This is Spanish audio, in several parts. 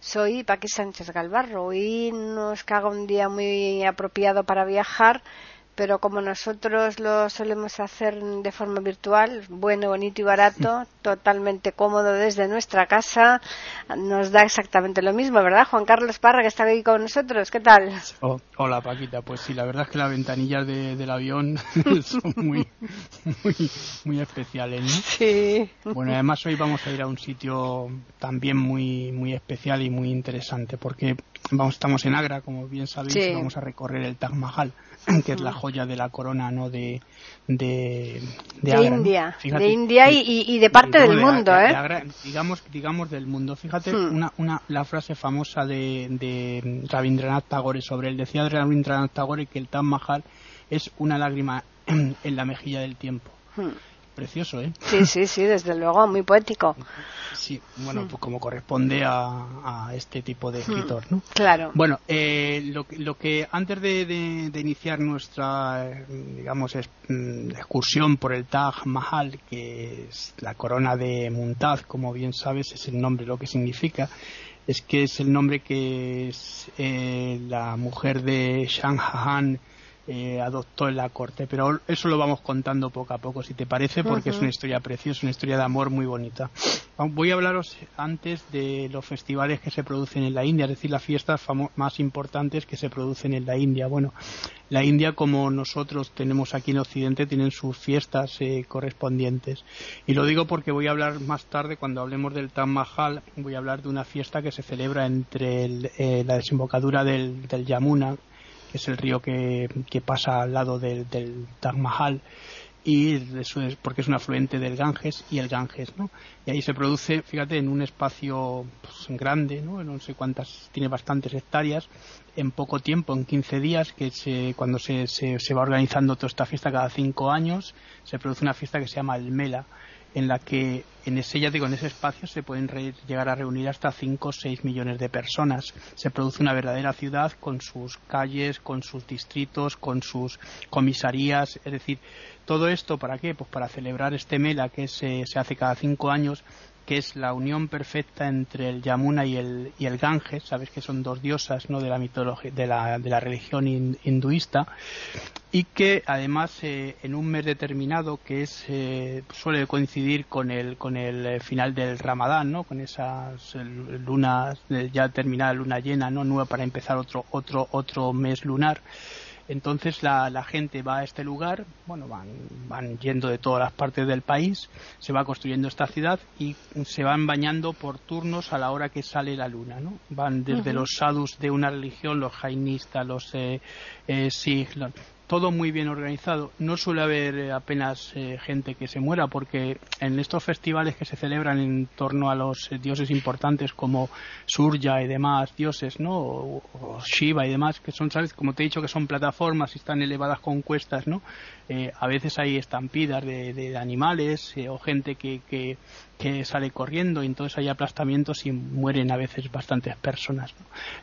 Soy Paqui Sánchez Galvarro. Y nos caga un día muy apropiado para viajar pero como nosotros lo solemos hacer de forma virtual, bueno, bonito y barato, totalmente cómodo desde nuestra casa, nos da exactamente lo mismo, ¿verdad? Juan Carlos Parra, que está aquí con nosotros, ¿qué tal? Oh, hola, Paquita, pues sí, la verdad es que las ventanillas del avión son muy, muy, muy especiales, ¿no? Sí. Bueno, además hoy vamos a ir a un sitio también muy, muy especial y muy interesante, porque vamos, estamos en Agra, como bien sabéis, y vamos a recorrer el Taj Mahal que es la joya de la corona no de de, de, India de India y, de parte del mundo ¿eh? digamos digamos del mundo. Fíjate hmm. una, una la frase famosa de, de Rabindranath Tagore sobre él. Decía Rabindranath Tagore que el Taj Mahal es una lágrima en, la mejilla del tiempo. Hmm precioso, ¿eh? Sí, sí, sí, desde luego, muy poético. Sí, bueno, pues como corresponde a, este tipo de hmm, escritor, ¿no? Claro. Bueno, eh, lo, lo, que antes de, iniciar nuestra, digamos, mm, excursión por el Taj Mahal, que es la corona de Mumtaz, como bien sabes, es el nombre, lo que significa, es que es el nombre que es eh, la mujer de Shah Jahan eh, adoptó en la corte. Pero eso lo vamos contando poco a poco, si te parece, porque es una historia preciosa, una historia de amor muy bonita. Voy a hablaros antes de los festivales que se producen en la India, es decir, las fiestas más importantes que se producen en la India. Bueno, la India, como nosotros tenemos aquí en Occidente, tienen sus fiestas eh, correspondientes. Y lo digo porque voy a hablar más tarde, cuando hablemos del Taj Mahal, voy a hablar de una fiesta que se celebra entre eh, la desembocadura del, del Yamuna, que es el río que, pasa al lado del, del Taj Mahal y porque es un afluente del Ganges y el Ganges, ¿no? Y ahí se produce, fíjate, en un espacio pues, grande, ¿no? No sé cuántas, tiene bastantes hectáreas, en poco tiempo, en 15 días, que se, cuando se, se, se va organizando toda esta fiesta cada cinco años, se produce una fiesta que se llama el Mela, en la que en ese, ya digo, en ese espacio se pueden llegar a reunir hasta 5 o 6 millones de personas. Se produce una verdadera ciudad con sus calles, con sus distritos, con sus comisarías. Es decir, todo esto para qué? Pues para celebrar este Mela que se, se hace cada cinco años que es la unión perfecta entre el Yamuna y el, y el Ganges, sabes que son dos diosas ¿no? de la mitología, de la, de la religión hinduista, y que además eh, en un mes determinado que es eh, suele coincidir con el con el eh, final del Ramadán, ¿no? Con esas lunas ya terminada luna llena, ¿no? Nueva para empezar otro otro otro mes lunar entonces la, la, gente va a este lugar, bueno, van, van yendo de todas las partes del país, se va construyendo esta ciudad y se van bañando por turnos a la hora que sale la luna, ¿no? Van desde los sadhus de una religión, los jainistas, los eh, eh, todo muy bien organizado. No suele haber eh, apenas eh, gente que se muera porque en estos festivales que se celebran en torno a los eh, dioses importantes como Surya y demás dioses, ¿no? O, Shiva y demás, que son, ¿sabes? Como te he dicho, que son plataformas y están elevadas con cuestas, ¿no? A veces hay estampidas de, de animales o gente que, que que sale corriendo y entonces hay aplastamientos y mueren a veces bastantes personas.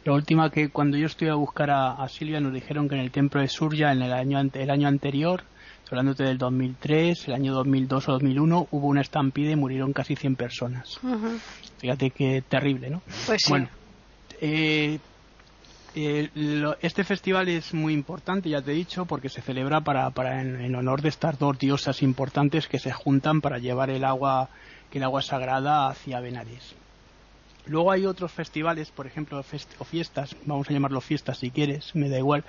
La última que cuando yo estuve a buscar a, Silvia nos dijeron que en el templo de Surya en el año, el año anterior, hablándote del 2003, el año 2002 o 2001, hubo una estampida y murieron casi 100 personas. Fíjate qué terrible, ¿no? Pues Bueno, eh, eh, este festival es muy importante, ya te he dicho, porque se celebra para, para en, honor de estas dos diosas importantes que se juntan para llevar el agua que el agua sagrada hacia Benares. Luego hay otros festivales, por ejemplo, o fiestas, vamos a llamarlo fiestas si quieres, me da igual.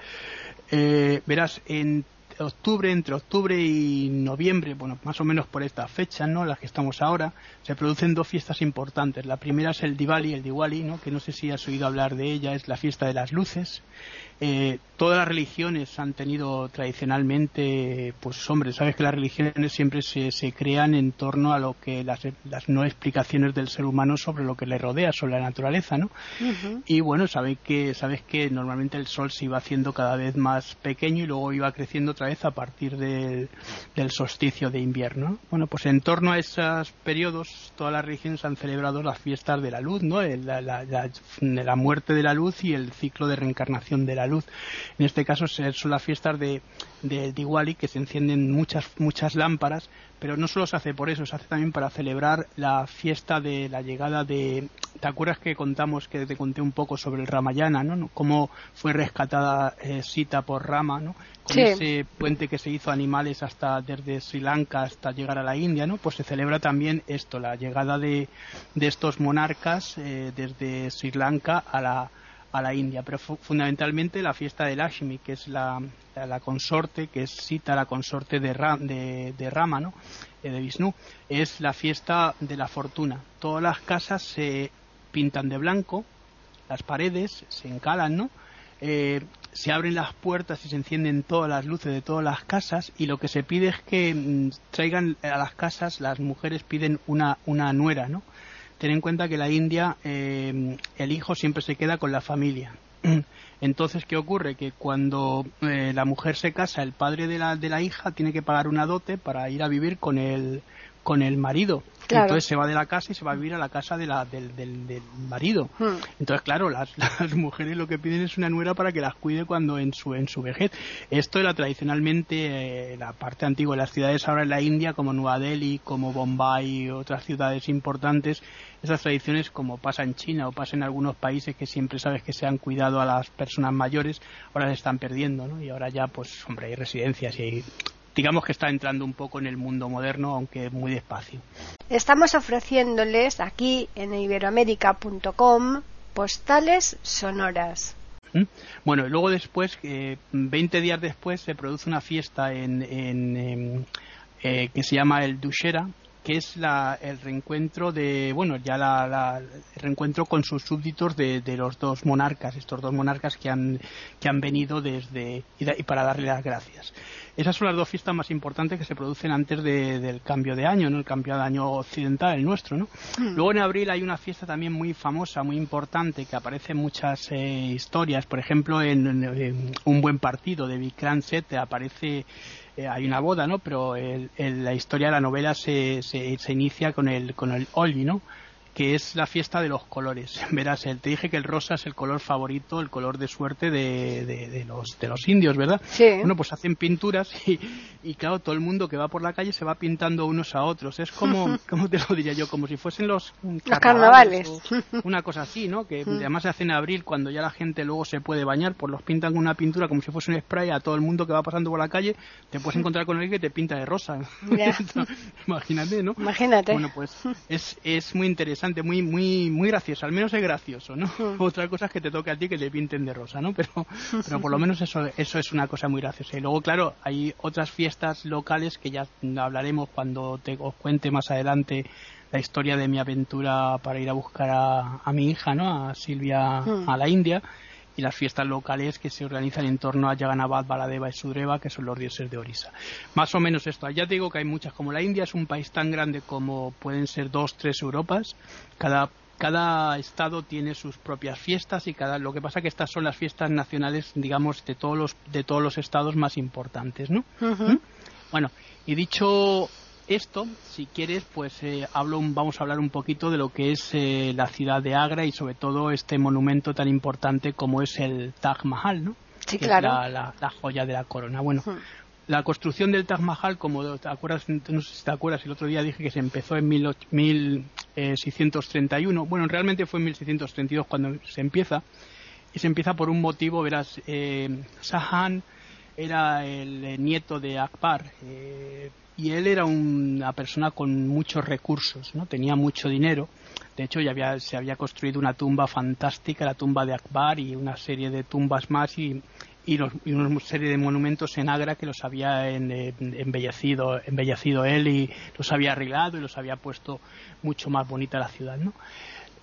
Eh, verás, en, octubre, entre octubre y noviembre, bueno, más o menos por esta fecha, ¿no? Las que estamos ahora, se producen dos fiestas importantes. La primera es el Diwali, el Diwali, ¿no? Que no sé si has oído hablar de ella, es la fiesta de las luces. Eh, todas las religiones han tenido tradicionalmente, pues hombre, sabes que las religiones siempre se, se crean en torno a lo que las, las, no explicaciones del ser humano sobre lo que le rodea, sobre la naturaleza, ¿no? Y bueno, sabes que, sabes que normalmente el sol se iba haciendo cada vez más pequeño y luego iba creciendo otra vez a partir del, del solsticio de invierno. Bueno, pues en torno a esos periodos, todas las religiones han celebrado las fiestas de la luz, ¿no? La, la, la, la muerte de la luz y el ciclo de reencarnación de la luz. En este caso son las fiestas de, de Diwali que se encienden muchas muchas lámparas, pero no solo se hace por eso, se hace también para celebrar la fiesta de la llegada de ¿te acuerdas que contamos que te conté un poco sobre el Ramayana, ¿no? Cómo fue rescatada eh, Sita por Rama, ¿no? Con Sí. ese puente que se hizo animales hasta desde Sri Lanka hasta llegar a la India, ¿no? Pues se celebra también esto, la llegada de, de estos monarcas eh, desde Sri Lanka a la a la India, pero fu- fundamentalmente la fiesta de Lakshmi, que es la, la, consorte, que es Sita, la consorte de, Ra- de, de Rama, ¿no? Eh, de Vishnu, es la fiesta de la fortuna. Todas las casas se pintan de blanco, las paredes se encalan, ¿no? Eh, se abren las puertas y se encienden todas las luces de todas las casas y lo que se pide es que mm, traigan a las casas, las mujeres piden una, una nuera, ¿no? Ten en cuenta que la India eh, el hijo siempre se queda con la familia. Entonces, ¿qué ocurre? Que cuando eh, la mujer se casa, el padre de la, de la hija tiene que pagar una dote para ir a vivir con el, con el marido. Claro. Entonces se va de la casa y se va a vivir a la casa de la, del, del, del marido. Hmm. Entonces, claro, las, las mujeres lo que piden es una nuera para que las cuide cuando en su, en su vejez. Esto era tradicionalmente eh, la parte antigua de las ciudades ahora en la India, como Nueva Delhi, como Bombay y otras ciudades importantes. Esas tradiciones, como pasa en China o pasa en algunos países que siempre sabes que se han cuidado a las personas mayores, ahora se están perdiendo, ¿no? Y ahora ya, pues, hombre, hay residencias y hay, digamos que está entrando un poco en el mundo moderno, aunque muy despacio. Estamos ofreciéndoles aquí en iberoamérica.com postales sonoras. ¿Mm? Bueno, y luego después, eh, 20 días después, se produce una fiesta en, en, em, eh, que se llama el Dushera, que es la, el reencuentro de, bueno, ya la, la- el reencuentro con sus súbditos de, de los dos monarcas, estos dos monarcas que han, que han venido desde, y, da- y para darle las gracias. Esas son las dos fiestas más importantes que se producen antes de- del cambio de año, ¿no? El cambio de año occidental, el nuestro, ¿no? Luego en abril hay una fiesta también muy famosa, muy importante, que aparece en muchas eh, historias. Por ejemplo, en, en- en Un buen partido de Vikram Seth aparece, eh, hay una boda, ¿no? Pero el- el- la historia de la novela se, se, inicia con el, con el Holi, ¿no? Que es la fiesta de los colores. Verás, el- te dije que el rosa es el color favorito, el color de suerte de, de- de los, de los indios, ¿verdad? Sí. Bueno, pues hacen pinturas y, y claro, todo el mundo que va por la calle se va pintando unos a otros. Es como, ¿cómo te lo diría yo? Como si fuesen los, carnavales. o una cosa así, ¿no? Que además se hace en abril cuando ya la gente luego se puede bañar, pues los pintan con una pintura como si fuese un spray a todo el mundo que va pasando por la calle. Te puedes encontrar con alguien que te pinta de rosa. Imagínate, ¿no? Imagínate. Bueno, pues es, es muy interesante, muy muy muy gracioso, al menos es gracioso, ¿no? Otra cosa es que te toque a ti que te pinten de rosa, ¿no? Pero, pero por lo menos eso, eso es una cosa muy graciosa. Y luego, claro, hay otras fiestas locales que ya hablaremos cuando te os cuente más adelante la historia de mi aventura para ir a buscar a, a mi hija, ¿no? A Silvia Hmm. a la India y las fiestas locales que se organizan en torno a Jagannath, Baladeva y Sudreva, que son los dioses de Orisa. Más o menos esto. Ya te digo que hay muchas. Como la India es un país tan grande como pueden ser dos, tres Europas, cada cada estado tiene sus propias fiestas y cada lo que pasa que estas son las fiestas nacionales digamos de todos los de todos los estados más importantes no Ujú. bueno y dicho esto si quieres pues eh, hablo vamos a hablar un poquito de lo que es eh, la ciudad de Agra y sobre todo este monumento tan importante como es el Taj Mahal no Sí, que es claro. la, la- la joya de la corona bueno Ujú. la construcción del Taj Mahal, como te acuerdas, no sé si te acuerdas, el otro día dije que se empezó en 18- 1631. Bueno, realmente fue en 1632 cuando se empieza. Y se empieza por un motivo, verás, eh, Sahan era el eh, nieto de Akbar eh, y él era una persona con muchos recursos, ¿no? Tenía mucho dinero. De hecho, ya había, se había construido una tumba fantástica, la tumba de Akbar y una serie de tumbas más y, y, una serie de monumentos en Agra que los había embellecido, embellecido él y los había arreglado y los había puesto mucho más bonita la ciudad, ¿no?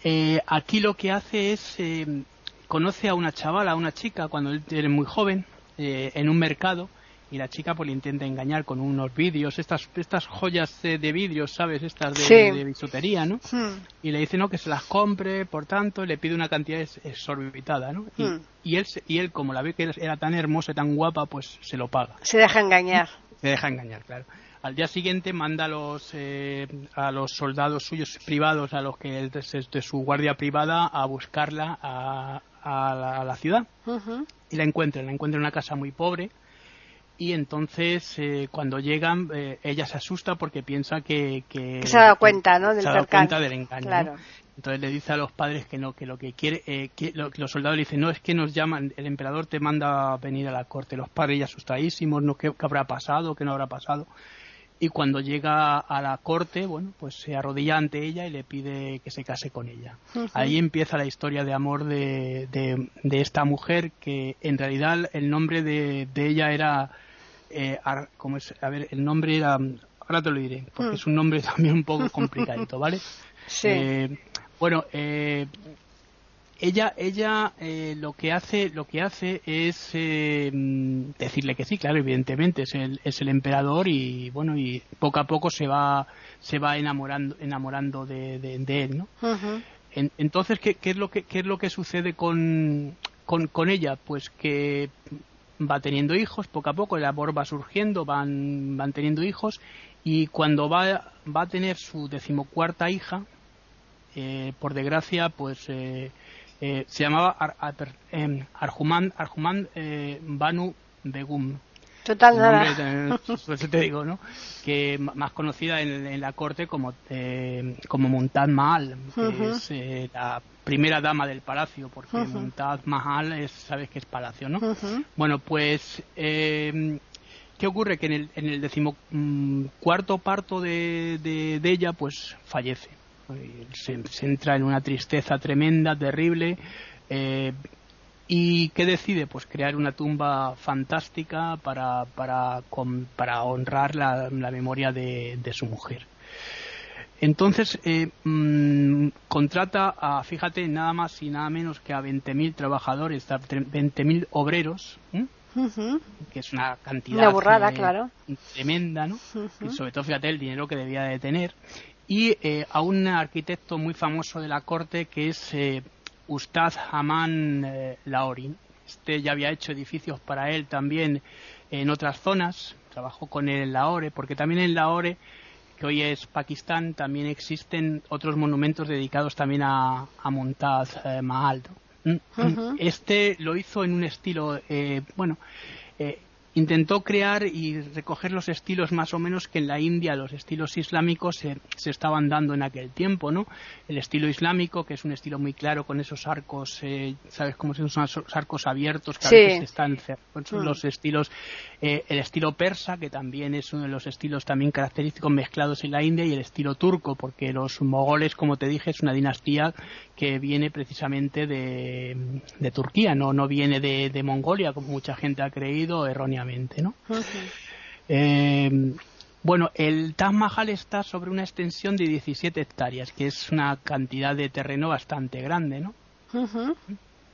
Eh, aquí lo que hace es eh, conoce a una chavala, a una chica cuando él era muy joven eh, en un mercado y la chica pues le intenta engañar con unos vídeos, estas estas joyas de vídeos, ¿sabes? Estas de, bisutería, ¿no? Hmm. Y le dice, no, que se las compre, por tanto, le pide una cantidad exorbitada, ¿no? Y, hmm. y, él, y él, como la ve que era tan hermosa, tan guapa, pues se lo paga. Se deja engañar. Se deja engañar, claro. Al día siguiente manda a los, eh, a los soldados suyos privados, a los que de su guardia privada, a buscarla a, a, la, ciudad. Y la encuentran, la encuentran en una casa muy pobre, y entonces eh, cuando llegan eh, ella se asusta porque piensa que, que, se ha dado cuenta no del se ha dado cuenta del engaño entonces le dice a los padres que no que lo que quiere eh, que los soldados le dicen no es que nos llaman el emperador te manda a venir a la corte los padres ya asustadísimos no qué, habrá pasado qué no habrá pasado y cuando llega a la corte, bueno, pues se arrodilla ante ella y le pide que se case con ella. Ahí empieza la historia de amor de, de, esta mujer que en realidad el nombre de, de ella era eh, es, a ver, el nombre era, ahora te lo diré, porque mm. es un nombre también un poco complicadito, ¿vale? Sí. Eh, bueno, eh, ella, ella eh, lo que hace, lo que hace es decirle que sí, claro, evidentemente es el, es el emperador y bueno y poco a poco se va, se va enamorando, enamorando de, de, él, ¿no? entonces, ¿qué, ¿qué, es lo que, qué es lo que sucede con, con, con ella? Pues que va teniendo hijos, poco a poco el amor va surgiendo, van, van teniendo hijos y cuando va, va a tener su decimocuarta hija, eh, por desgracia, pues eh, eh, se llamaba Ar, Arjuman, Arjuman Banu Begum. Total nada. pues te digo, ¿no? Que más conocida en, la corte como, como Muntad Mahal, que es la primera dama del palacio, porque Muntaz Mahal es, sabes que es palacio, ¿no? Bueno, pues, eh, ¿qué ocurre? Que en el, en el decimocuarto parto de, de, ella, pues fallece. Se, entra en una tristeza tremenda, terrible. Eh, ¿Y qué decide? Pues crear una tumba fantástica para, para, para honrar la, la memoria de, de su mujer. Entonces, eh, mm, contrata a, fíjate, nada más y nada menos que a 20.000 trabajadores, a 20.000 obreros, que es una cantidad una claro. tremenda, ¿no? Y sobre todo, fíjate, el dinero que debía de tener. Y eh, a un arquitecto muy famoso de la corte que es eh, Ustad Haman eh, Laori. Este ya había hecho edificios para él también en otras zonas, trabajó con él en Lahore, porque también en Lahore que hoy es Pakistán, también existen otros monumentos dedicados también a, a Montaz eh, Mahal. Mm, este lo hizo en un estilo, eh, bueno, eh, intentó crear y recoger los estilos más o menos que en la India los estilos islámicos se, se estaban dando en aquel tiempo, ¿no? El estilo islámico, que es un estilo muy claro con esos arcos, eh, ¿sabes cómo son esos arcos abiertos que a veces están son mm. los estilos, eh, el estilo persa, que también es uno de los estilos también característicos mezclados en la India, y el estilo turco, porque los mogoles, como te dije, es una dinastía que viene precisamente de, de Turquía, no, no viene de, de Mongolia, como mucha gente ha creído erróneamente. ¿No? Eh, bueno, el Taj Mahal está sobre una extensión de 17 hectáreas, que es una cantidad de terreno bastante grande, ¿no?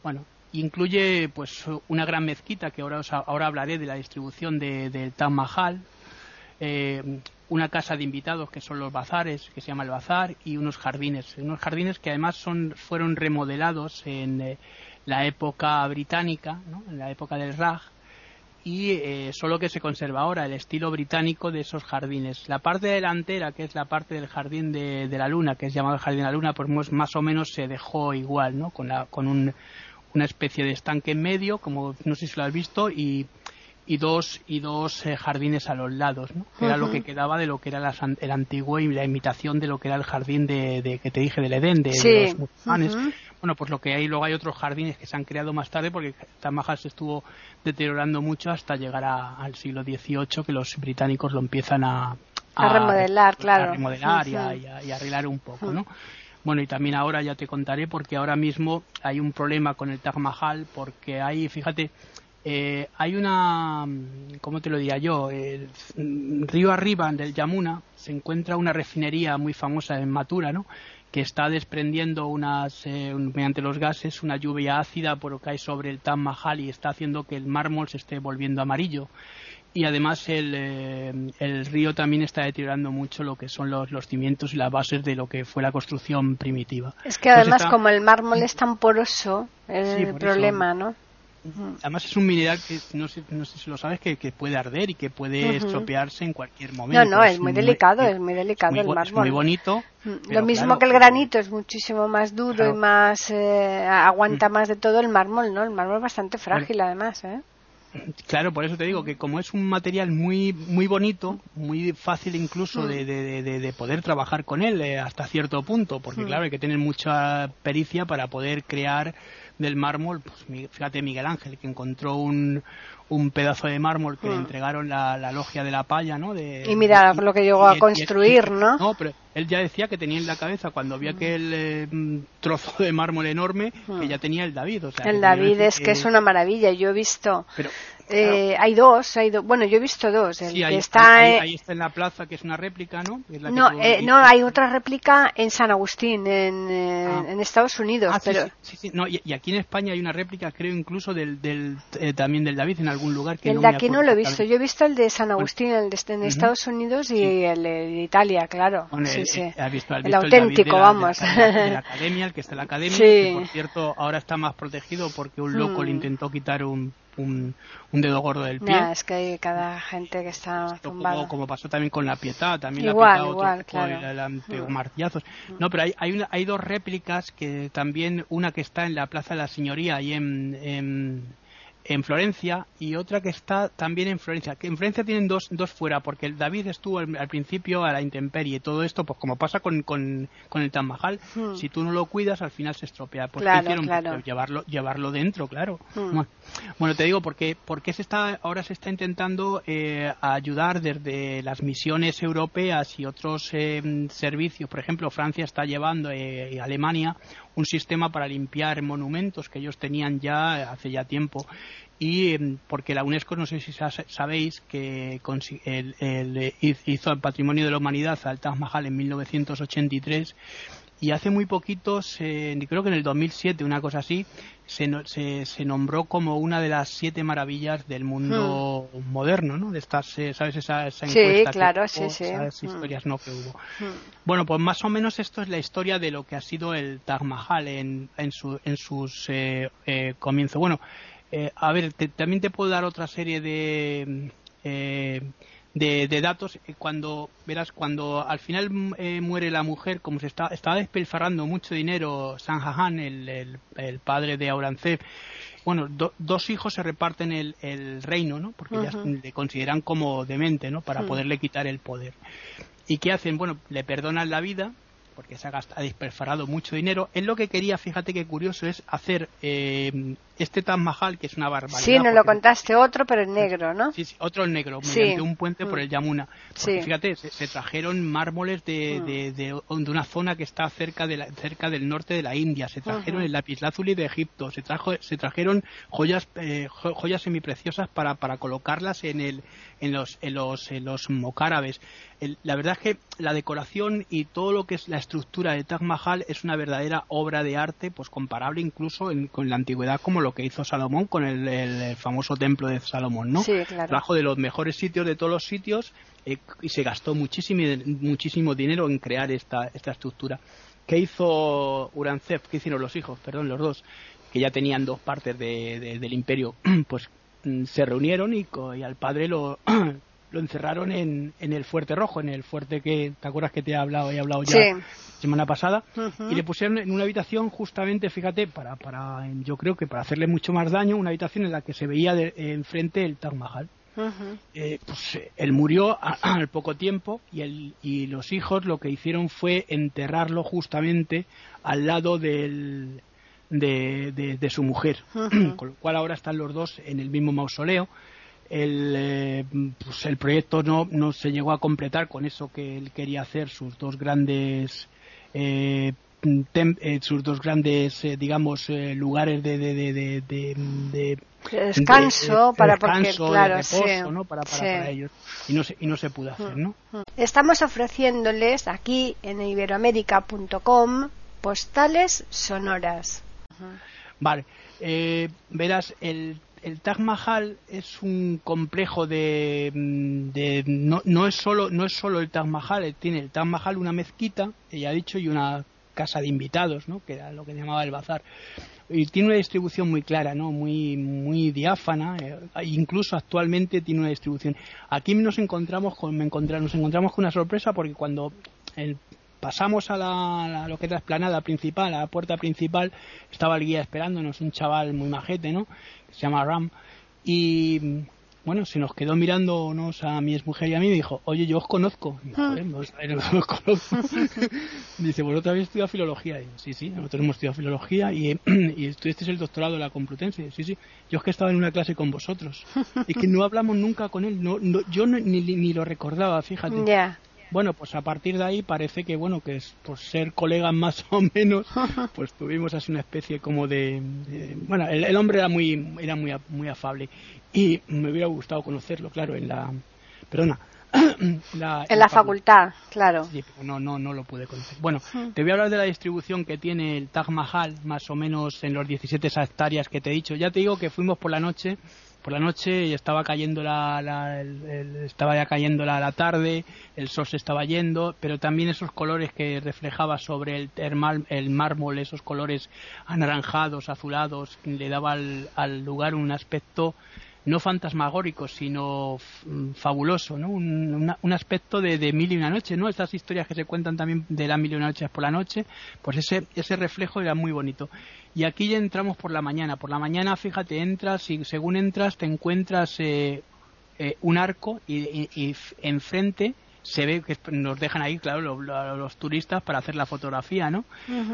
Bueno, incluye pues una gran mezquita, que ahora, ahora hablaré de la distribución del Taj Mahal, eh, una casa de invitados que son los bazares, que se llama el bazar, y unos jardines, unos jardines que además son, fueron remodelados en eh, la época británica, ¿no? en la época del Raj, y eh, solo que se conserva ahora el estilo británico de esos jardines. La parte delantera, que es la parte del jardín de, la luna, que es llamado el jardín de la luna, pues más o menos se dejó igual, ¿no? Con, la, con un, una especie de estanque en medio, como no sé si lo has visto, y, y dos y dos eh, jardines a los lados, ¿no? Que era lo que quedaba de lo que era el antiguo y la imitación de lo que era el jardín de, que te dije del Edén, de, los musulmanes. Bueno, pues lo que hay, luego hay otros jardines que se han creado más tarde porque Tamaja se estuvo deteriorando mucho hasta llegar al siglo XVIII que los británicos lo empiezan a, remodelar, claro. remodelar y, a, arreglar un poco, ¿no? Bueno, y también ahora ya te contaré porque ahora mismo hay un problema con el Taj Mahal porque hay, fíjate, eh, hay una, ¿cómo te lo diría yo? El, río arriba del Yamuna se encuentra una refinería muy famosa en Matura, ¿no? Que está desprendiendo unas, eh, mediante los gases una lluvia ácida por lo que hay sobre el Taj Mahal y está haciendo que el mármol se esté volviendo amarillo y además el, eh, el, río también está deteriorando mucho lo que son los, los, cimientos y las bases de lo que fue la construcción primitiva. Es que además como el mármol es tan poroso, es el problema, ¿no? Además es un mineral que no sé, no sé si lo sabes que, que puede arder y que puede estropearse en cualquier momento. No, no, es, muy delicado, es muy delicado el mármol. Es muy bonito. Lo mismo que el granito es muchísimo más duro y más eh, aguanta más de todo el mármol, ¿no? El mármol es bastante frágil además, ¿eh? Claro, por eso te digo que como es un material muy muy bonito, muy fácil incluso de, de, de, poder trabajar con él eh, hasta cierto punto, porque claro, hay que tener mucha pericia para poder crear del mármol, pues fíjate Miguel Ángel, que encontró un, un pedazo de mármol que le entregaron la, la, logia de la palla, ¿no? De, y mira lo que llegó a construir, ¿no? No, pero él ya decía que tenía en la cabeza cuando vio aquel eh, trozo de mármol enorme que ya tenía el David. O sea, el David es que, es una maravilla. Yo he visto. Eh, hay dos, hay bueno, yo he visto dos. El ahí, está, ahí, está en la plaza, que es una réplica, ¿no? no, eh, no, hay otra réplica en San Agustín, en, ah. en Estados Unidos. Ah, pero... Sí, sí, No, y, aquí en España hay una réplica, creo, incluso del, del también del David en algún lugar. Que el de aquí no lo he visto. Yo he visto el de San Agustín, el de, en Estados Unidos y el de Italia, claro el, auténtico, vamos. De la, academia, el que está en la academia, que por cierto ahora está más protegido porque un loco le mm. intentó quitar un, un, dedo gordo del pie. es que hay cada gente que está como, como, pasó también con la Pietà, también igual, la igual, claro. el, mm. martillazos. No, pero hay, hay, hay dos réplicas que también, una que está en la Plaza de la Señoría, ahí en, en en Florencia y otra que está también en Florencia. Que en Florencia tienen dos, dos fuera, porque el David estuvo al, principio a la intemperie. Todo esto, pues como pasa con, con, con el Taj Mahal, hmm. si tú no lo cuidas, al final se estropea. Pues hicieron? Pues, llevarlo, llevarlo dentro, claro. Hmm. Bueno, te digo, porque, porque se está, ahora se está intentando eh, ayudar desde las misiones europeas y otros eh, servicios. Por ejemplo, Francia está llevando, eh, Alemania, un sistema para limpiar monumentos que ellos tenían ya hace ya tiempo y em, porque la UNESCO, no sé si sabéis, que hizo el Patrimonio de la Humanidad al Taj Mahal en 1983 y hace muy poquitos, creo que en el 2007, una cosa así, se, se, nombró como una de las siete maravillas del mundo hmm. moderno, ¿no? De estas, eh, ¿sabes? Esa, esa sí, claro, sí, sí. Esas hmm. historias no que hubo. Hmm. Bueno, pues más o menos esto es la historia de lo que ha sido el Taj Mahal en, en, su, en sus eh, eh, comienzos. Bueno, a ver, también te puedo dar otra serie de de, datos. Eh, cuando verás cuando al final eh, muere la mujer como se está estaba despilfarrando mucho dinero San el, el, padre de Aurangzeb bueno dos hijos se reparten el, el reino no porque ya le consideran como demente no para poderle quitar el poder. Y qué hacen bueno le perdonan la vida porque se ha, gastado, ha mucho dinero. Él lo que quería, fíjate qué curioso, es hacer eh, este Taj Mahal, que es una barbaridad. Sí, nos lo contaste otro, pero en negro, ¿no? Sí, sí otro en negro, mediante un puente por mm. el Yamuna. sí. Fíjate, se, trajeron mármoles de, mm. de, de, una zona que está cerca, de cerca del norte de la India, se trajeron el lapislázuli de Egipto, se, trajo, se trajeron joyas, eh, joyas semipreciosas para, para colocarlas en, el, en, los, en, los, en los mocárabes. la verdad es que la decoración y todo lo que es la estructura de Taj Mahal es una verdadera obra de arte, pues comparable incluso con la antigüedad como lo que hizo Salomón con el, famoso templo de Salomón, ¿no? Sí, Trajo de los mejores sitios de todos los sitios eh, y se gastó muchísimo, muchísimo dinero en crear esta, esta estructura. ¿Qué hizo Uranzef? ¿Qué hicieron los hijos? Perdón, los dos, que ya tenían dos partes del imperio, pues mm, se reunieron y, y al padre lo, lo encerraron en, en, el Fuerte Rojo, en el fuerte que, ¿te acuerdas que te he hablado, he hablado ya semana pasada? Y le pusieron en una habitación justamente, fíjate, para, para, yo creo que para hacerle mucho más daño, una habitación en la que se veía de, enfrente el Taj Mahal. Eh, pues él murió al poco tiempo y, el, y los hijos lo que hicieron fue enterrarlo justamente al lado del, de, de, su mujer, con lo cual ahora están los dos en el mismo mausoleo el, eh, pues el proyecto no, no se llegó a completar con eso que él quería hacer, sus dos grandes eh, eh, sus dos grandes, eh, digamos, lugares de, de, de, descanso para porque claro ¿no? para, para, ellos y no se y no se pudo hacer no mm, mm. estamos ofreciéndoles aquí en iberoamérica.com postales sonoras vale verás el el Taj Mahal es un complejo de, mm, no, no, es solo no es solo el Taj Mahal eh, tiene el Taj Mahal una mezquita ella ha dicho y una casa de invitados no que era lo que llamaba el bazar. Y tiene una distribución muy clara no muy muy diáfana eh, incluso actualmente tiene una distribución. Aquí nos encontramos con me nos encontramos con una sorpresa porque cuando el pasamos a, la, lo que es la esplanada principal, a la puerta principal, estaba el guía esperándonos, un chaval muy majete, ¿no? Se llama Ram. Y bueno, se nos quedó mirándonos a mi mujer y a mí y dijo, oye, yo os conozco. Ah. Dice, vosotros habéis estudiado filología. Y sí, sí, nosotros hemos estudiado filología y, y este es el doctorado de la Complutense. Sí, sí, yo es que estaba en una clase con vosotros. Y que no hablamos nunca con él. No, yo ni, ni, lo recordaba, fíjate. Bueno, pues a partir de ahí parece que, bueno, que es, por ser colegas más o menos, pues tuvimos así una especie como de... bueno, el, hombre era muy era muy, muy afable y me hubiera gustado conocerlo, claro, en la... Perdona. la, en la, facultad, claro. Sí, pero no, no, no lo pude conocer. Bueno, te voy a hablar de la distribución que tiene el Taj Mahal, más o menos en los 17 hectáreas que te he dicho. Ya te digo que fuimos por la noche por la noche estaba cayendo la, estaba ya cayendo la, tarde el sol se estaba yendo pero también esos colores que reflejaba sobre el, el mármol esos colores anaranjados azulados le daba al, lugar un aspecto no fantasmagórico, sino fabuloso, ¿no? Un, aspecto de, de, mil y una noche, ¿no? Estas historias que se cuentan también de la mil y una noches por la noche, pues ese, ese reflejo era muy bonito. Y aquí ya entramos por la mañana. Por la mañana, fíjate, entras y según entras te encuentras eh, eh, un arco y, enfrente se ve que nos dejan ahí, claro, los, turistas para hacer la fotografía, ¿no?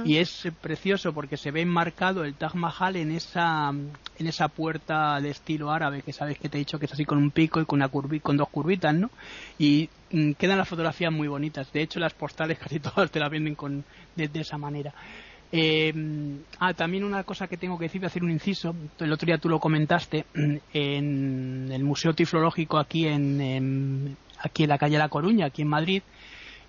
Y es precioso porque se ve enmarcado el Taj Mahal en esa, en esa puerta de estilo árabe que sabes que te he dicho que es así con un pico y con, una con dos curvitas, ¿no? Y mm, quedan las fotografías muy bonitas. De hecho, las postales casi todas te las venden con, de esa manera. Eh, ah, también una cosa que tengo que decir, voy a hacer un inciso. El otro día tú lo comentaste en el Museo Tiflológico aquí en, aquí en la calle La Coruña, aquí en Madrid.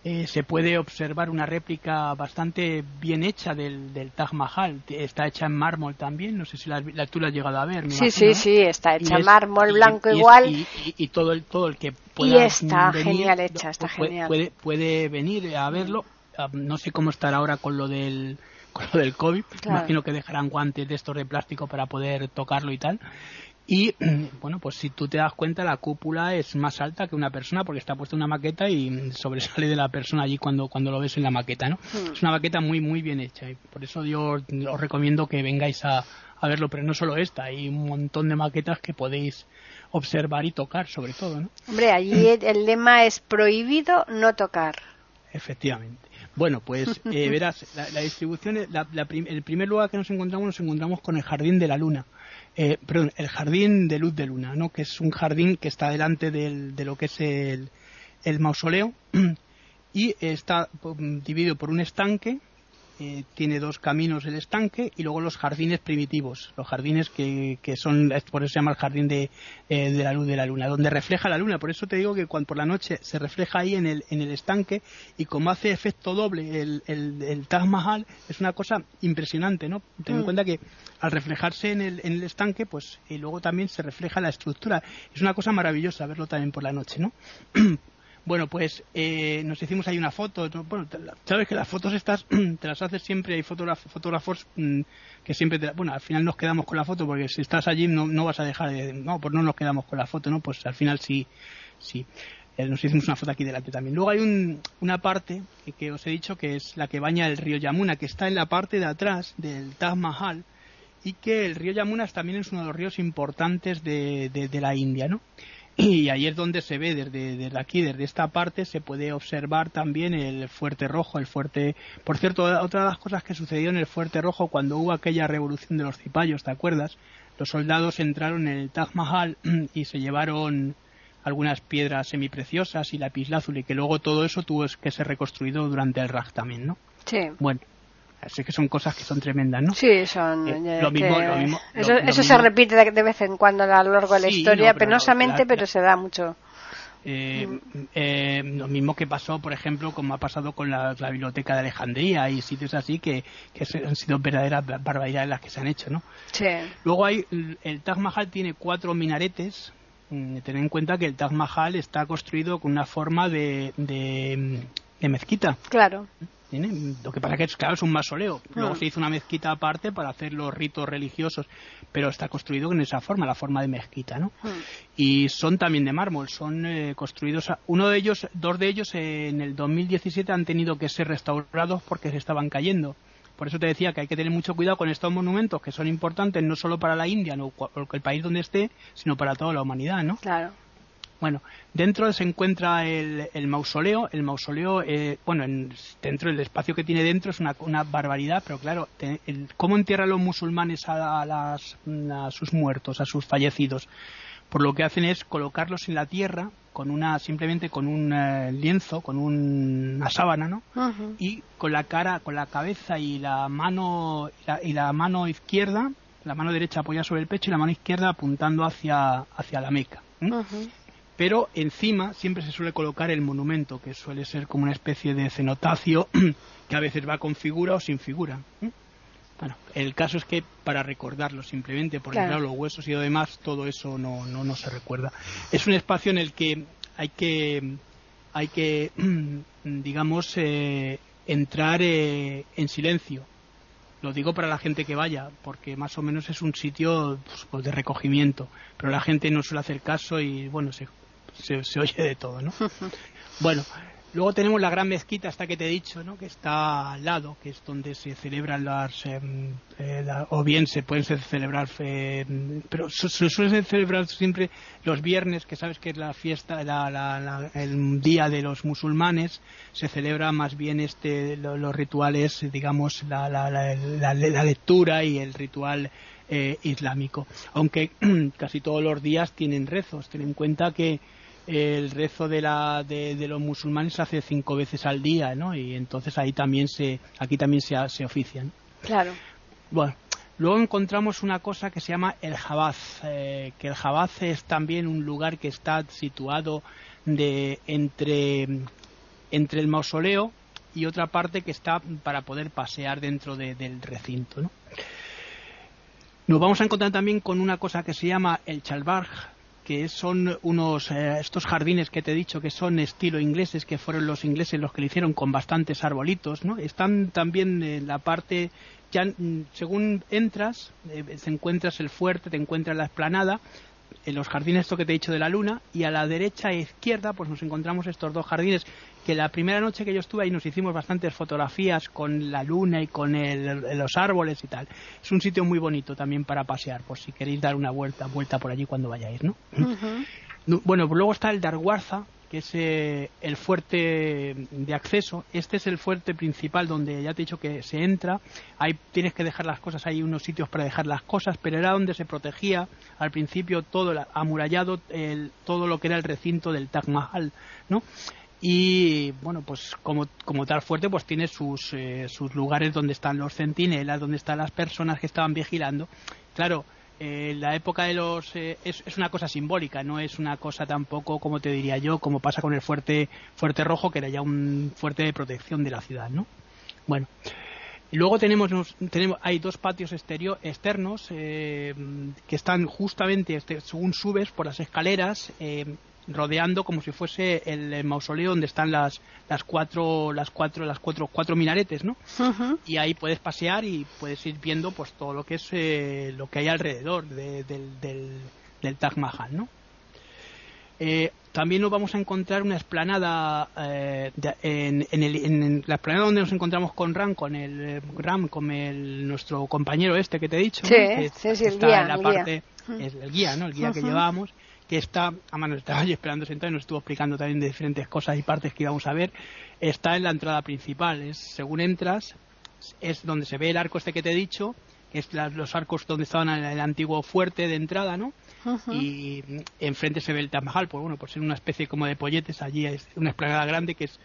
Eh, se puede observar una réplica bastante bien hecha del, del, Taj Mahal. Está hecha en mármol también. No sé si la, tú la has llegado a ver. sí, sí, sí, está hecha en mármol blanco igual. y, todo el todo el que pueda y está genial hecha, está genial. Puede, puede venir a verlo. Ah, no sé cómo estará ahora con lo del con lo del COVID. Imagino que dejarán guantes de estos de plástico para poder tocarlo y tal. Y bueno, pues si tú te das cuenta, la cúpula es más alta que una persona porque está puesta una maqueta y sobresale de la persona allí cuando, cuando lo ves en la maqueta, ¿no? Hmm. Es una maqueta muy, muy bien hecha y por eso yo os recomiendo que vengáis a, a verlo, pero no solo esta, hay un montón de maquetas que podéis observar y tocar, sobre todo, ¿no? Hombre, allí el lema es prohibido no tocar. Efectivamente. Bueno, pues eh, verás, la, distribución, el primer lugar que nos encontramos, nos encontramos con el Jardín de la Luna. Eh, perdón, el Jardín de Luz de Luna, ¿no? que es un jardín que está delante de lo que es el, el mausoleo y está mm, dividido por un estanque eh, tiene dos caminos el estanque y luego los jardines primitivos, los jardines que, que son, por eso se llama el jardín de, eh, de, la luz de la luna, donde refleja la luna. Por eso te digo que cuando por la noche se refleja ahí en el, en el estanque y como hace efecto doble el, el, el Taj Mahal, es una cosa impresionante, ¿no? Ten en mm. cuenta que al reflejarse en el, en el estanque, pues y luego también se refleja la estructura. Es una cosa maravillosa verlo también por la noche, ¿no? Bueno, pues eh, nos hicimos ahí una foto. Bueno, sabes que las fotos estas te las haces siempre. Hay fotógrafos mm, que siempre te, Bueno, al final nos quedamos con la foto porque si estás allí no, vas a dejar de. No, pues no nos quedamos con la foto, ¿no? Pues al final sí. sí. Eh, nos hicimos una foto aquí delante también. Luego hay un, una parte que, os he dicho que es la que baña el río Yamuna, que está en la parte de atrás del Taj Mahal y que el río Yamuna también es uno de los ríos importantes de, de, de la India, ¿no? Y ahí es donde se ve desde, desde aquí, desde esta parte, se puede observar también el Fuerte Rojo, el Fuerte... Por cierto, otra de las cosas que sucedió en el Fuerte Rojo cuando hubo aquella revolución de los cipayos, ¿te acuerdas? Los soldados entraron en el Taj Mahal y se llevaron algunas piedras semipreciosas y lapislázuli, que luego todo eso tuvo que ser reconstruido durante el Raj también, ¿no? Sí. Bueno, Así que son cosas que son tremendas, ¿no? Sí, son. Eh, eh, lo mismo- lo mismo- eso lo- se repite de, vez en cuando a lo largo de la Sí, historia, no, pero penosamente, la- pero se da mucho. Eh, eh, lo mismo que pasó, por ejemplo, como ha pasado con la, la biblioteca de Alejandría y sitios así que, que han sido verdaderas barbaridades las que se han hecho, ¿no? Sí. Luego hay el Taj Mahal tiene cuatro minaretes. Mm, Ten en cuenta que el Taj Mahal está construido con una forma de, de, de mezquita. Claro. ¿Tiene? Lo que pasa que es, claro, es un mausoleo. Luego Mm. se hizo una mezquita aparte para hacer los ritos religiosos, pero está construido en esa forma, la forma de mezquita, ¿no? Mm. y son también de mármol, son eh, construidos, a- uno de ellos, dos de ellos eh, en el 2017 han tenido que ser restaurados porque se estaban cayendo. Por eso te decía que hay que tener mucho cuidado con estos monumentos que son importantes no solo para la India no, el país donde esté, sino para toda la humanidad, ¿no? Claro. Bueno, dentro se encuentra el, el mausoleo. El mausoleo, eh, bueno, en- dentro del espacio que tiene dentro es una, una barbaridad, pero claro, te- el- ¿cómo entierran los musulmanes a, a las, a sus muertos, a sus fallecidos? Por lo que hacen es colocarlos en la tierra con una simplemente con un eh, lienzo, con un- una sábana, ¿no? Y con la cara, con la cabeza y la mano y la, y la mano izquierda, la mano derecha apoyada sobre el pecho y la mano izquierda apuntando hacia hacia la Meca. Pero encima siempre se suele colocar el monumento, que suele ser como una especie de cenotacio que a veces va con figura o sin figura. ¿m? Bueno, el caso es que para recordarlo simplemente, porque Claro. claro, los huesos y lo demás, todo eso no, no, no se recuerda. Es un espacio en el que hay que, hay que digamos, eh, entrar eh, en silencio. Lo digo para la gente que vaya, porque más o menos es un sitio pues, pues, de recogimiento, pero la gente no suele hacer caso y bueno, se, se, se oye de todo, ¿no? Bueno, luego tenemos la gran mezquita, esta que te he dicho, ¿no? Que está al lado, que es donde se celebran las, em, eh, la- o bien se pueden celebrar, eh, pero se, se suelen celebrar siempre los viernes, que sabes que es la fiesta, la- la- la- el día de los musulmanes, se celebra más bien este, lo- los rituales, digamos, la, la, la, la- la lectura y el ritual eh, islámico. Aunque casi todos los días tienen rezos. Ten en cuenta que el rezo de, la, de, de los musulmanes se hace cinco veces al día, ¿no? Y entonces ahí también se, aquí también se, se ofician. Claro. Bueno, luego encontramos una cosa que se llama el Jabaz, eh, que el Jabaz es también un lugar que está situado de entre, entre el mausoleo y otra parte que está para poder pasear dentro de- del recinto. ¿no? Nos vamos a encontrar también con una cosa que se llama el Chalbarg, que son unos eh, estos jardines que te he dicho que son estilo ingleses, que fueron los ingleses los que lo hicieron con bastantes arbolitos, ¿no? Están también en la parte ya mm, según entras, eh, te encuentras el fuerte, te encuentras la explanada, en los jardines esto que te he dicho de la luna y a la derecha e izquierda pues nos encontramos estos dos jardines que la primera noche que yo estuve ahí nos hicimos bastantes fotografías con la luna y con el- los árboles y tal. Es un sitio muy bonito también para pasear, por si queréis dar una vuelta, vuelta por allí cuando vayáis, ¿no? Ujú. No, Bueno, pues luego está el Darwarza, que es eh, el fuerte de acceso. Este es el fuerte principal donde ya te he dicho que se entra. Ahí tienes que dejar las cosas, hay unos sitios para dejar las cosas, pero era donde se protegía al principio todo el amurallado, el- todo lo que era el recinto del Taj Mahal, ¿no? Y bueno, pues como, como tal fuerte, pues tiene sus, eh, sus lugares donde están los centinelas, donde están las personas que estaban vigilando. Claro, eh, la época de los eh, es, es una cosa simbólica no es una cosa tampoco como te diría yo como pasa con el fuerte fuerte rojo que era ya un fuerte de protección de la ciudad no bueno luego tenemos, tenemos hay dos patios exterior, externos eh, que están justamente este, según subes por las escaleras rodeando como si fuese el, mausoleo donde están las las cuatro las cuatro las cuatro cuatro minaretes no y ahí puedes pasear y puedes ir viendo pues todo lo que es eh, lo que hay alrededor de- del, del, del Taj Mahal ¿no? Eh, también nos vamos a encontrar una esplanada eh, de- en, en el- en la esplanada donde nos encontramos con Ram con el eh, Ram con el nuestro compañero este que te he dicho ¿no? Sí, que sí, sí, el está guía, en la el guía. parte es el guía no el guía que Ujú. Que está, además nos estaba ahí esperando sentado y nos estuvo explicando también de diferentes cosas y partes que íbamos a ver, está en la entrada principal. Es, según entras, es donde se ve el arco este que te he dicho, que es la- los arcos donde estaban en el antiguo fuerte de entrada, ¿no? Y enfrente se ve el Taj Mahal, pues bueno, por ser una especie como de polletes, allí es una esplanada grande que es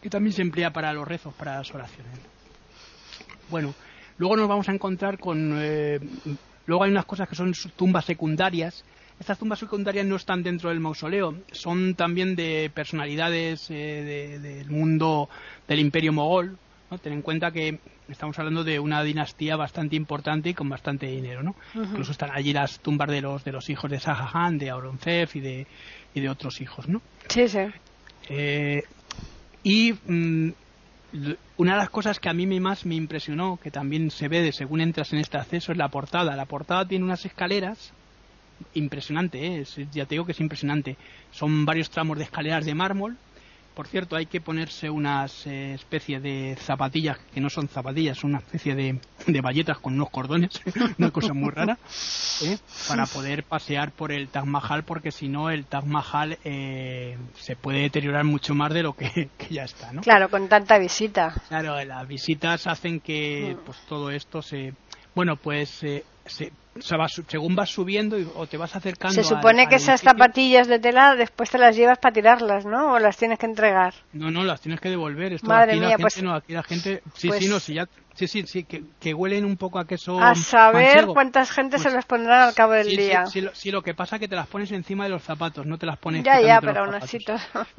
que también se emplea para los rezos, para las oraciones. Bueno, luego nos vamos a encontrar con... Eh, luego hay unas cosas que son tumbas secundarias. Estas tumbas secundarias no están dentro del mausoleo, son también de personalidades eh, del mundo del imperio mogol. ¿no? Ten en cuenta que estamos hablando de una dinastía bastante importante y con bastante dinero, ¿no? Incluso están allí las tumbas de los de los hijos de Sahahan, de Aurangzeb y de y de otros hijos, ¿no? Sí, sí. Eh, y mm, una de las cosas que a mí más me impresionó, que también se ve de según entras en este acceso, es la portada. La portada tiene unas escaleras impresionante, ¿eh? ya te digo que es impresionante. Son varios tramos de escaleras de mármol por cierto, hay que ponerse unas eh, especie de zapatillas, que no son zapatillas, son una especie de, de valletas con unos cordones, una cosa muy rara, ¿eh? para poder pasear por el Taj Mahal, porque si no el Taj Mahal eh, se puede deteriorar mucho más de lo que, ya está, ¿no? Claro, con tanta visita. Claro, las visitas hacen que mm. pues todo esto se... Bueno, pues se, según vas subiendo o te vas acercando. Se supone que esas zapatillas de tela después te las llevas para tirarlas, ¿no? O las tienes que entregar. No, no, las tienes que devolver. Esto Madre aquí mía, la pues, gente, no, aquí la gente, sí, sí, no, sí, ya Sí, sí, sí, que, huelen un poco a queso. A saber cuántas gente se pues las pondrán al cabo del día. Sí, sí, lo, que pasa es que te las pones encima de los zapatos, no te las pones. Ya, ya, pero aún así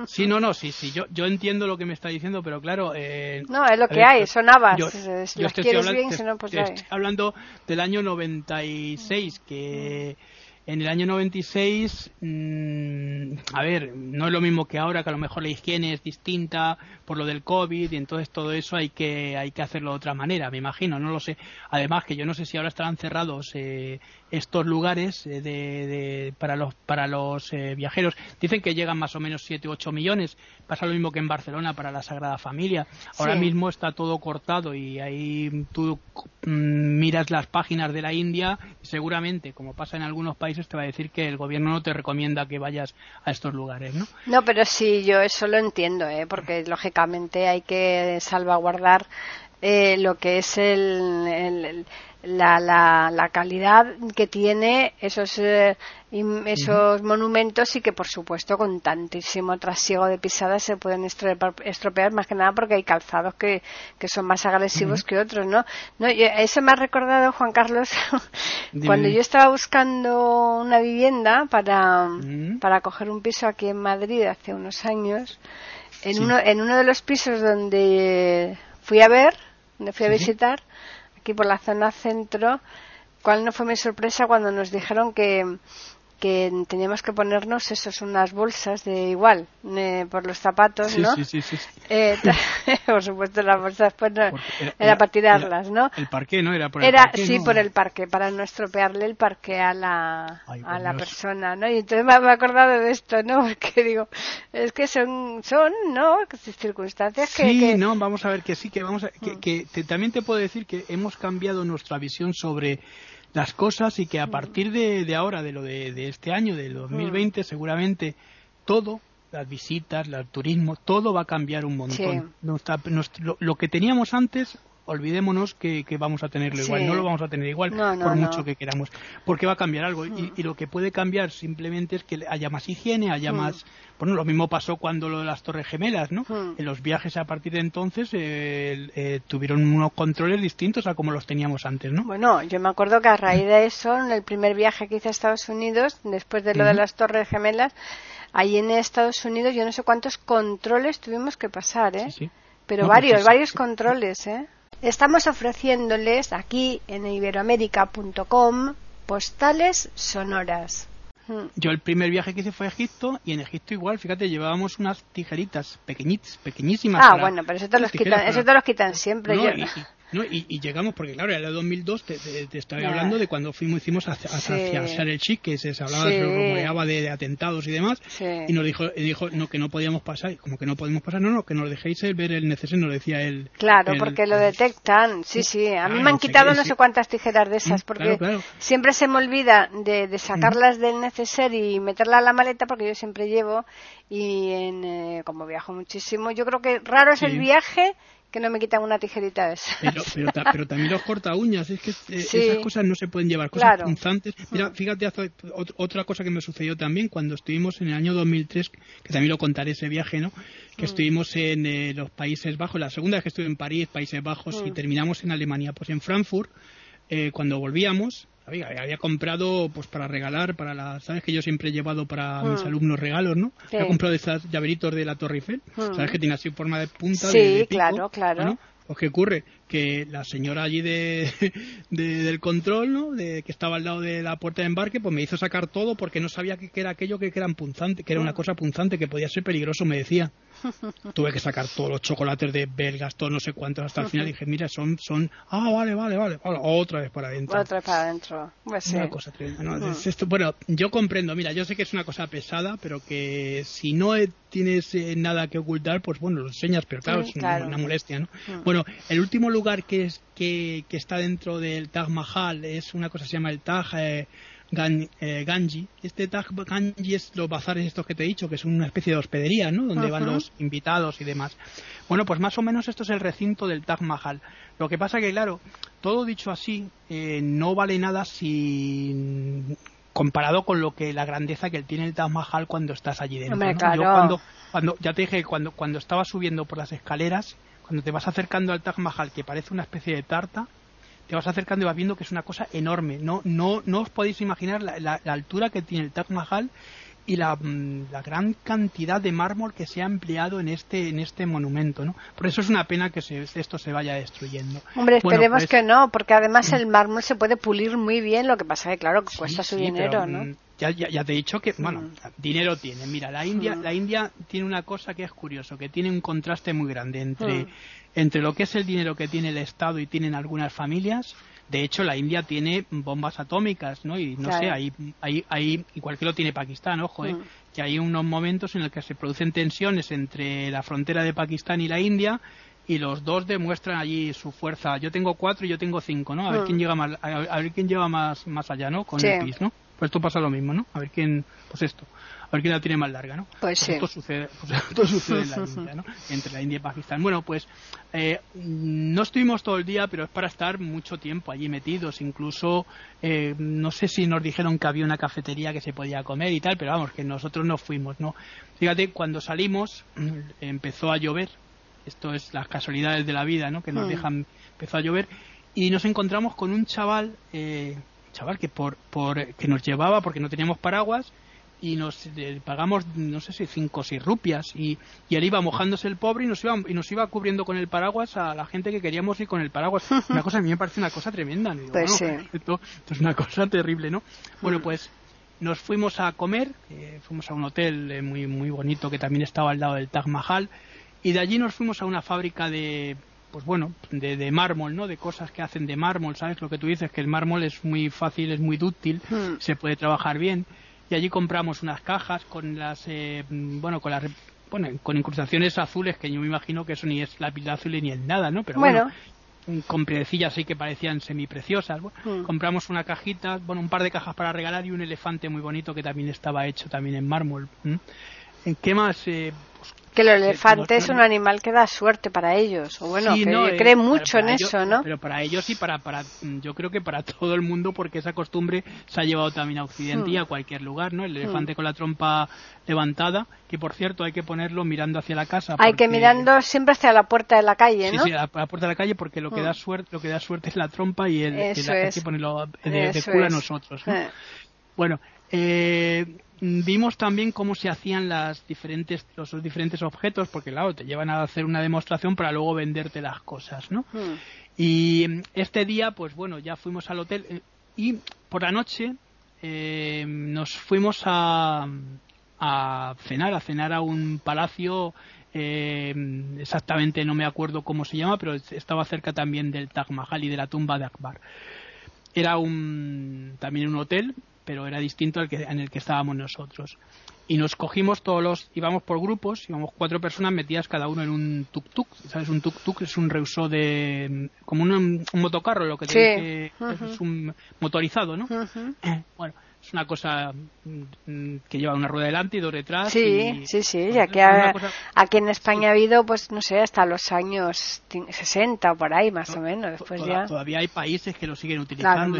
Sí, no, no, sí, sí, yo, yo entiendo lo que me está diciendo, pero claro. Eh, no, es lo que hay, son habas. Yo, si las quieres bien, si no, pues ya. Estoy hablando del año 96, que. En el año 96, mmm, a ver, no es lo mismo que ahora, que a lo mejor la higiene es distinta por lo del COVID y entonces todo eso hay que, hay que hacerlo de otra manera, me imagino, no lo sé. Además que yo no sé si ahora estarán cerrados eh, estos lugares eh, de, para los, para los eh, viajeros. Dicen que llegan más o menos 7 u 8 millones. Pasa lo mismo que en Barcelona para la Sagrada Familia. Ahora mismo está todo cortado y ahí tú mm, miras las páginas de la India y seguramente, como pasa en algunos países, te va a decir que el gobierno no te recomienda que vayas a estos lugares, ¿no? No, pero sí, yo eso lo entiendo, ¿eh? porque lógicamente hay que salvaguardar eh, lo que es el, la, la, la, calidad que tiene esos, eh, esos monumentos y que, por supuesto, con tantísimo trasiego de pisadas se pueden estropear, más que nada porque hay calzados que, que son más agresivos que otros, ¿no? no eso me ha recordado, Juan Carlos, cuando yo estaba buscando una vivienda para, para coger un piso aquí en Madrid hace unos años, en, uno, en uno de los pisos donde fui a ver, donde fui a visitar, aquí por la zona centro, cuál no fue mi sorpresa cuando nos dijeron que que teníamos que ponernos esos unas bolsas de igual eh, por los zapatos no sí, sí, sí, eh, por supuesto las bolsas pues no, era, para tirarlas no el parque no era por el era parque, sí por el parque para no estropearle el parque a la a la persona no y entonces me, he acordado de esto no porque digo es que son son no circunstancias que sí no vamos a ver que sí que vamos a, que, mm. que también te puedo decir que hemos cambiado nuestra visión sobre las cosas y que a partir de, ahora, de lo de, este año, del 2020, seguramente todo, las visitas, el turismo, todo va a cambiar un montón. lo, que teníamos antes olvidémonos que, vamos a tenerlo igual, no lo vamos a tener igual por mucho que queramos, porque va a cambiar algo y, mm. y, lo que puede cambiar simplemente es que haya más higiene, haya mm. más, bueno, lo mismo pasó cuando lo de las Torres Gemelas, ¿no? Mm. En los viajes a partir de entonces eh, eh, tuvieron unos controles distintos a como los teníamos antes, ¿no? Bueno, yo me acuerdo que a raíz de eso, en el primer viaje que hice a Estados Unidos, después de lo de las Torres Gemelas, ahí en Estados Unidos yo no sé cuántos controles tuvimos que pasar, ¿eh? Pero varios, varios controles, ¿eh? Estamos ofreciéndoles aquí en iberoamérica.com postales sonoras. Hmm. Yo el primer viaje que hice fue a Egipto y en Egipto igual, fíjate, llevábamos unas tijeritas pequeñitas, pequeñísimas. Ah, bueno, pero eso te los quitan, eso te los quitan siempre. ¿no? Y, llegamos, porque claro, era el 2002, te, te, estaba hablando de cuando fuimos, hicimos hacia, hacia el Chic, que se, hablaba, se rumoreaba de, atentados y demás, y nos dijo, dijo no, que no podíamos pasar, y como que no podemos pasar, no, no, que nos dejéis ver el necesario, nos decía él. Claro, porque lo detectan, sí, sí, a mí me han quitado no sé cuántas tijeras de esas, mm, porque siempre se me olvida de, de sacarlas del neceser y meterla a la maleta, porque yo siempre llevo, y en, eh, como viajo muchísimo, yo creo que raro es el viaje que no me quitan una tijerita de esa. Pero, también los corta uñas, es que eh, esas cosas no se pueden llevar, cosas punzantes. Mira, mm. fíjate, otra cosa que me sucedió también cuando estuvimos en el año 2003, que también lo contaré ese viaje, ¿no? Que mm. estuvimos en eh, los Países Bajos, la segunda vez que estuve en París, Países Bajos, y mm. terminamos en Alemania. Pues en Frankfurt, eh, cuando volvíamos, había, había, comprado pues para regalar para las sabes que yo siempre he llevado para mis alumnos regalos no he comprado esas llaveritos de la Torre Eiffel sabes que tiene así forma de punta sí claro claro. pues qué ocurre que la señora allí de, del control, ¿no? De, que estaba al lado de la puerta de embarque, pues me hizo sacar todo porque no sabía que, era aquello que, que, era punzante, que era una cosa punzante, que podía ser peligroso, me decía. Tuve que sacar todos los chocolates de belgas, todo no sé cuántos, hasta el final dije, mira, son, son, ah, vale, vale, vale, otra vez para adentro. Otra vez para adentro. Pues una cosa tremenda, mm. esto, bueno, yo comprendo, mira, yo sé que es una cosa pesada, pero que si no tienes eh, nada que ocultar, pues bueno, lo enseñas, pero claro, es Una, molestia, ¿no? Mm. Bueno, el último lugar que, es, que, que, está dentro del Taj Mahal es una cosa que se llama el Taj eh, eh, Ganji. Este Taj Ganji es los bazares estos que te he dicho, que es una especie de hospedería, ¿no? Donde van los invitados y demás. Bueno, pues más o menos esto es el recinto del Taj Mahal. Lo que pasa que, claro, todo dicho así, eh, no vale nada si comparado con lo que la grandeza que tiene el Taj Mahal cuando estás allí dentro. cuando, cuando, ya te dije, cuando, cuando estaba subiendo por las escaleras, cuando te vas acercando al Taj Mahal, que parece una especie de tarta, te vas acercando y vas viendo que es una cosa enorme. No, no, no os podéis imaginar la, altura que tiene el Taj Mahal y la, mm, la, gran cantidad de mármol que se ha empleado en este en este monumento, ¿no? Por eso es una pena que esto se vaya destruyendo. Hombre, esperemos pues que no, porque además el mármol se puede pulir muy bien, lo que pasa es que claro que cuesta su dinero, ¿no? Mm, ya, ya, te he dicho que, bueno, dinero tiene. Mira, la India, la India tiene una cosa que es curioso, que tiene un contraste muy grande entre entre lo que es el dinero que tiene el Estado y tienen algunas familias. De hecho, la India tiene bombas atómicas, ¿no? Y no sé, ahí, ahí, ahí, igual que lo tiene Pakistán, ojo, ¿eh? Mm. que hay unos momentos en los que se producen tensiones entre la frontera de Pakistán y la India y los dos demuestran allí su fuerza. Yo tengo cuatro y yo tengo cinco, ¿no? A ver mm. quién llega más, a, ver quién lleva más, más allá, ¿no? Con el PIS, ¿no? Pues esto pasa lo mismo, ¿no? A ver quién, pues esto a ver quién la tiene más larga, ¿no? Pues, pues sí. Esto sucede, pues sucede en la India, ¿no? Entre la India y Pakistán. Bueno, pues eh, no estuvimos todo el día, pero es para estar mucho tiempo allí metidos. Incluso, eh, no sé si nos dijeron que había una cafetería que se podía comer y tal, pero vamos, que nosotros no fuimos, ¿no? Fíjate, cuando salimos empezó a llover. Esto es las casualidades de la vida, ¿no? Que nos hmm. dejan, empezó a llover y nos encontramos con un chaval, eh, chaval que por, por que nos llevaba porque no teníamos paraguas y nos eh, pagamos, no sé si cinco o seis rupias y, y, él iba mojándose el pobre y nos iba y nos iba cubriendo con el paraguas a la gente que queríamos ir con el paraguas. Una cosa a mí me parece una cosa tremenda. Pues esto, es una cosa terrible, ¿no? Bueno, pues nos fuimos a comer, eh, fuimos a un hotel eh, muy muy bonito que también estaba al lado del Taj Mahal y de allí nos fuimos a una fábrica de pues bueno, de, de, mármol, ¿no? De cosas que hacen de mármol, ¿sabes? Lo que tú dices, que el mármol es muy fácil, es muy dúctil, hmm. se puede trabajar bien y allí compramos unas cajas con las eh, bueno con las bueno, con incrustaciones azules que yo me imagino que eso ni es lápiz azul ni es nada, ¿no? Pero bueno, con piedecillas así que parecían semipreciosas. Bueno, mm. Compramos una cajita, bueno, un par de cajas para regalar y un elefante muy bonito que también estaba hecho también en mármol. ¿En ¿Qué más? Eh, que el elefante es un animal que da suerte para ellos, o bueno, que eh, cree mucho en eso, ¿no? Pero para ellos y para, para, yo creo que para todo el mundo, porque esa costumbre se ha llevado también a Occidente y a hmm. cualquier lugar, ¿no? El elefante hmm. con la trompa levantada, que por cierto hay que ponerlo mirando hacia la casa. Hay que mirando siempre hacia la puerta de la calle, ¿no? Sí, sí, a la, puerta de la calle, porque lo que hmm. da suerte, lo que da suerte es la trompa y el, hay que ponerlo de, culo a nosotros. ¿no? Eh. Bueno, eh, vimos también cómo se hacían las diferentes, los, diferentes objetos, porque claro, te llevan a hacer una demostración para luego venderte las cosas, ¿no? Hmm. Y este día, pues bueno, ya fuimos al hotel eh, y por la noche eh, nos fuimos a, a cenar, a cenar a un palacio eh, exactamente no me acuerdo cómo se llama, pero estaba cerca también del Taj Mahal y de la tumba de Akbar. Era un, también un hotel pero era distinto al que, en el que estábamos nosotros. Y nos cogimos todos los, íbamos por grupos, íbamos cuatro personas metidas cada uno en un tuk-tuk. ¿Sabes? Un tuk-tuk es un reusó de, como un, motocarro, lo que te es un motorizado, ¿no? Bueno, es una cosa mm, que lleva una rueda delante y dos detrás. Sí, sí, sí. Ya que aquí en España ha habido, pues no sé, hasta los años 60 o por ahí, más o menos. Después ya... Todavía hay países que lo siguen utilizando.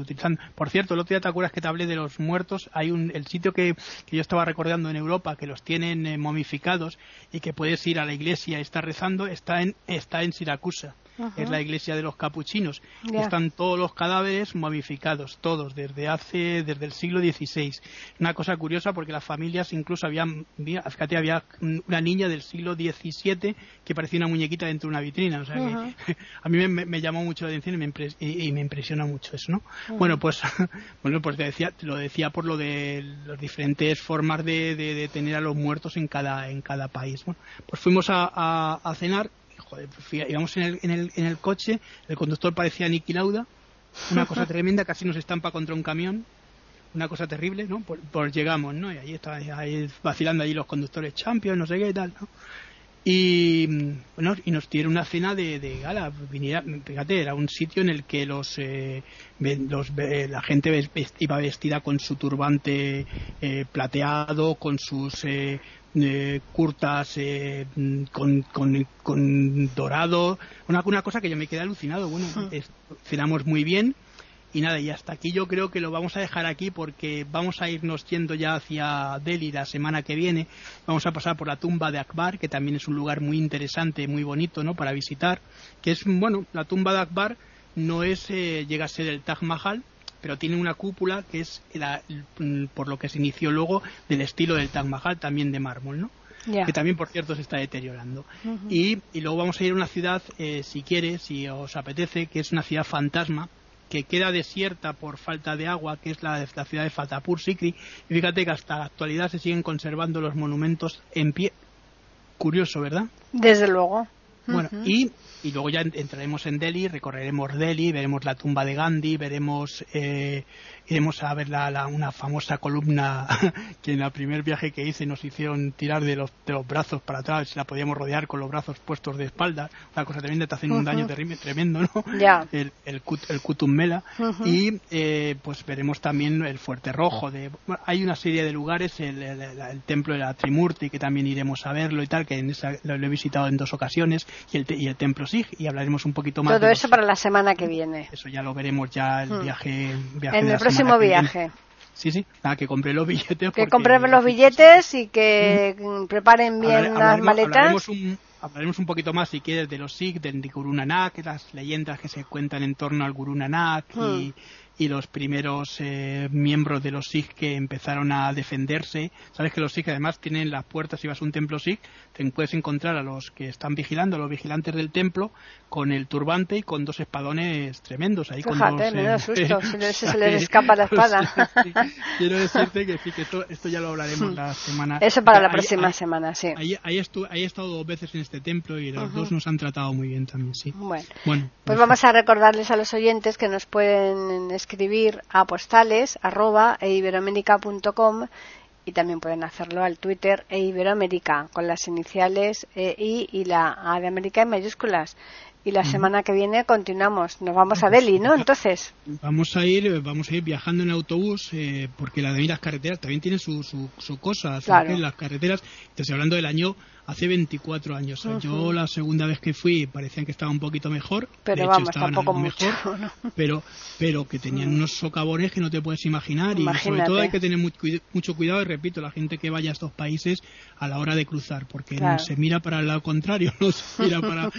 utilizando. Por cierto, el otro día te acuerdas que te hablé de los muertos. Hay un el sitio que, que yo estaba recordando en Europa que los tienen eh, momificados y que puedes ir a la iglesia y estar rezando está en está en Siracusa es la iglesia de los capuchinos. Están todos los cadáveres momificados, todos, desde hace, desde el siglo XVI. Una cosa curiosa porque las familias incluso habían, fíjate, había una niña del siglo XVII que parecía una muñequita dentro de una vitrina. O sea que a mí me, llamó mucho la atención y me, y, me impresiona mucho eso, ¿no? Bueno, pues, bueno, pues te decía, lo decía por lo de las diferentes formas de, de, tener a los muertos en cada, en cada país. pues fuimos a, a cenar joder, pues íbamos en el, en, el, en el coche, el conductor parecía Nicky Lauda, una cosa tremenda, casi nos estampa contra un camión, una cosa terrible, ¿no? Pues, llegamos, ¿no? Y ahí estaban ahí vacilando allí los conductores champions, no sé qué y tal, ¿no? Y, bueno, y nos dieron una cena de, de gala. Viniera, fíjate, era un sitio en el que los, eh, los la gente iba vestida con su turbante eh, plateado, con sus eh, curtas eh, con, con, dorado, una, una, cosa que yo me quedé alucinado. Bueno, hmm. cenamos muy bien y nada, y hasta aquí yo creo que lo vamos a dejar aquí porque vamos a irnos yendo ya hacia Delhi la semana que viene. Vamos a pasar por la tumba de Akbar, que también es un lugar muy interesante, muy bonito, ¿no? Para visitar. Que es, bueno, la tumba de Akbar no es, eh, llega a ser el Taj Mahal, pero tiene una cúpula que es por lo que se inició luego del estilo del Taj Mahal, también de mármol, ¿no? que también, por cierto, se está deteriorando. y, luego vamos a ir a una ciudad, eh, si quiere, si os apetece, que es una ciudad fantasma, que queda desierta por falta de agua, que es la, la ciudad de Fatapur Sikri. Y fíjate que hasta la actualidad se siguen conservando los monumentos en pie. Curioso, ¿verdad? Desde luego. Bueno, y, y, luego ya entraremos en Delhi, recorreremos Delhi, veremos la tumba de Gandhi, veremos eh, iremos a ver la, una famosa columna que en el primer viaje que hice nos hicieron tirar de los, de los brazos para atrás, si la podíamos rodear con los brazos puestos de espalda, una cosa tremenda, te hacen un daño tremendo, ¿no? El, el, el. Y eh, pues veremos también el Fuerte Rojo. De, hay una serie de lugares, el, el, templo de la Trimurti, que también iremos a verlo y tal, que en esa, lo, he visitado en dos ocasiones, y el, y el templo Sig, y hablaremos un poquito más. Todo eso para la semana que viene. Eso ya lo veremos ya el viaje, viaje en el próximo viaje. Sí, sí, nada, que compre los billetes. Que compren los billetes y que mm. preparen bien las maletas. Hablaremos un, hablaremos un poquito más, si quieres, de los Sikh, del Guru Nanak, las leyendas que se cuentan en torno al Guru Nanak y, mm y los primeros eh, miembros de los Sikh que empezaron a defenderse. Sabes que los Sikh además tienen las puertas, si vas a un templo Sikh, te puedes encontrar a los que están vigilando, a los vigilantes del templo, con el turbante y con dos espadones tremendos. Ahí Fíjate, me da susto, si se les escapa la espada. quiero decirte que, sí, que esto, esto ya lo hablaremos la semana. Eso para la próxima semana, sí. Ahí, ahí, he estado dos veces en este templo y los dos nos han tratado muy bien también, sí. Bueno, bueno pues, vamos a recordarles a los oyentes que nos pueden escribir a postales arroba eiberoamérica.com y también pueden hacerlo al Twitter e Iberoamérica con las iniciales EI y la A de América en mayúsculas. Y la semana que viene continuamos. Nos vamos a Delhi, ¿no? Entonces. Vamos a ir, vamos a ir viajando en autobús eh, porque la de las carreteras también tiene su, su, su cosa. Claro. Las carreteras, estoy hablando del año hace 24 años. Yo la segunda vez que fui parecían que estaba un poquito mejor, pero de vamos, tampoco mejor, pero pero que tenían unos socavones que no te puedes imaginar y sobre todo hay que tener mucho, cuidado. Y repito, la gente que vaya a estos países a la hora de cruzar, porque no se mira para el lado contrario, no se mira para,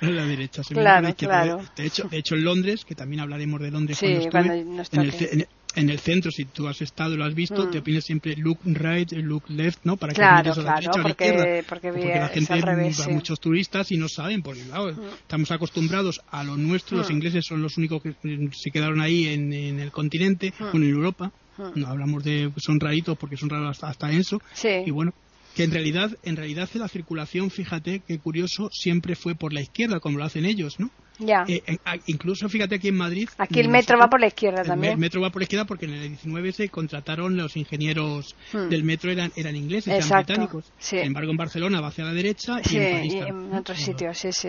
la derecha, se mira para la izquierda. De hecho, de hecho en Londres, que también hablaremos de Londres cuando estuve, en el, en el centro, si tú has estado y lo has visto, te mm. opinas siempre look right, look left, ¿no? Para que mires a la derecha o a la izquierda. Porque, la gente va muchos turistas y no saben, porque claro, mm. estamos acostumbrados a lo nuestro, los mm. ingleses son los únicos que se quedaron ahí en, el continente, o en Europa. No hablamos de son raritos porque son raros hasta, eso. Y bueno, que en realidad, en realidad la circulación, fíjate qué curioso, siempre fue por la izquierda, como lo hacen ellos, ¿no? Ya. Eh, a- incluso fíjate aquí en Madrid. Aquí el metro va por la izquierda el también. me- metro va por la izquierda porque en el 19 se contrataron los ingenieros Hmm. del metro eran, eran ingleses, eran británicos. sí. Sin embargo, en Barcelona va hacia la derecha Sí, y en París y también. en otros sitios, sí, sí.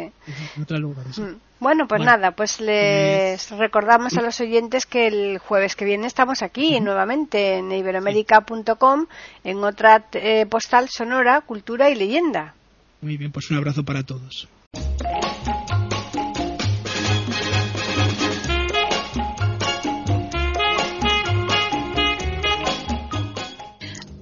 En otros lugares. Mm. Bueno, pues Bueno, nada, pues les recordamos a los oyentes que el jueves que viene estamos aquí nuevamente en iberoamérica.com en otra eh, postal sonora, cultura y leyenda. Muy bien, pues un abrazo para todos.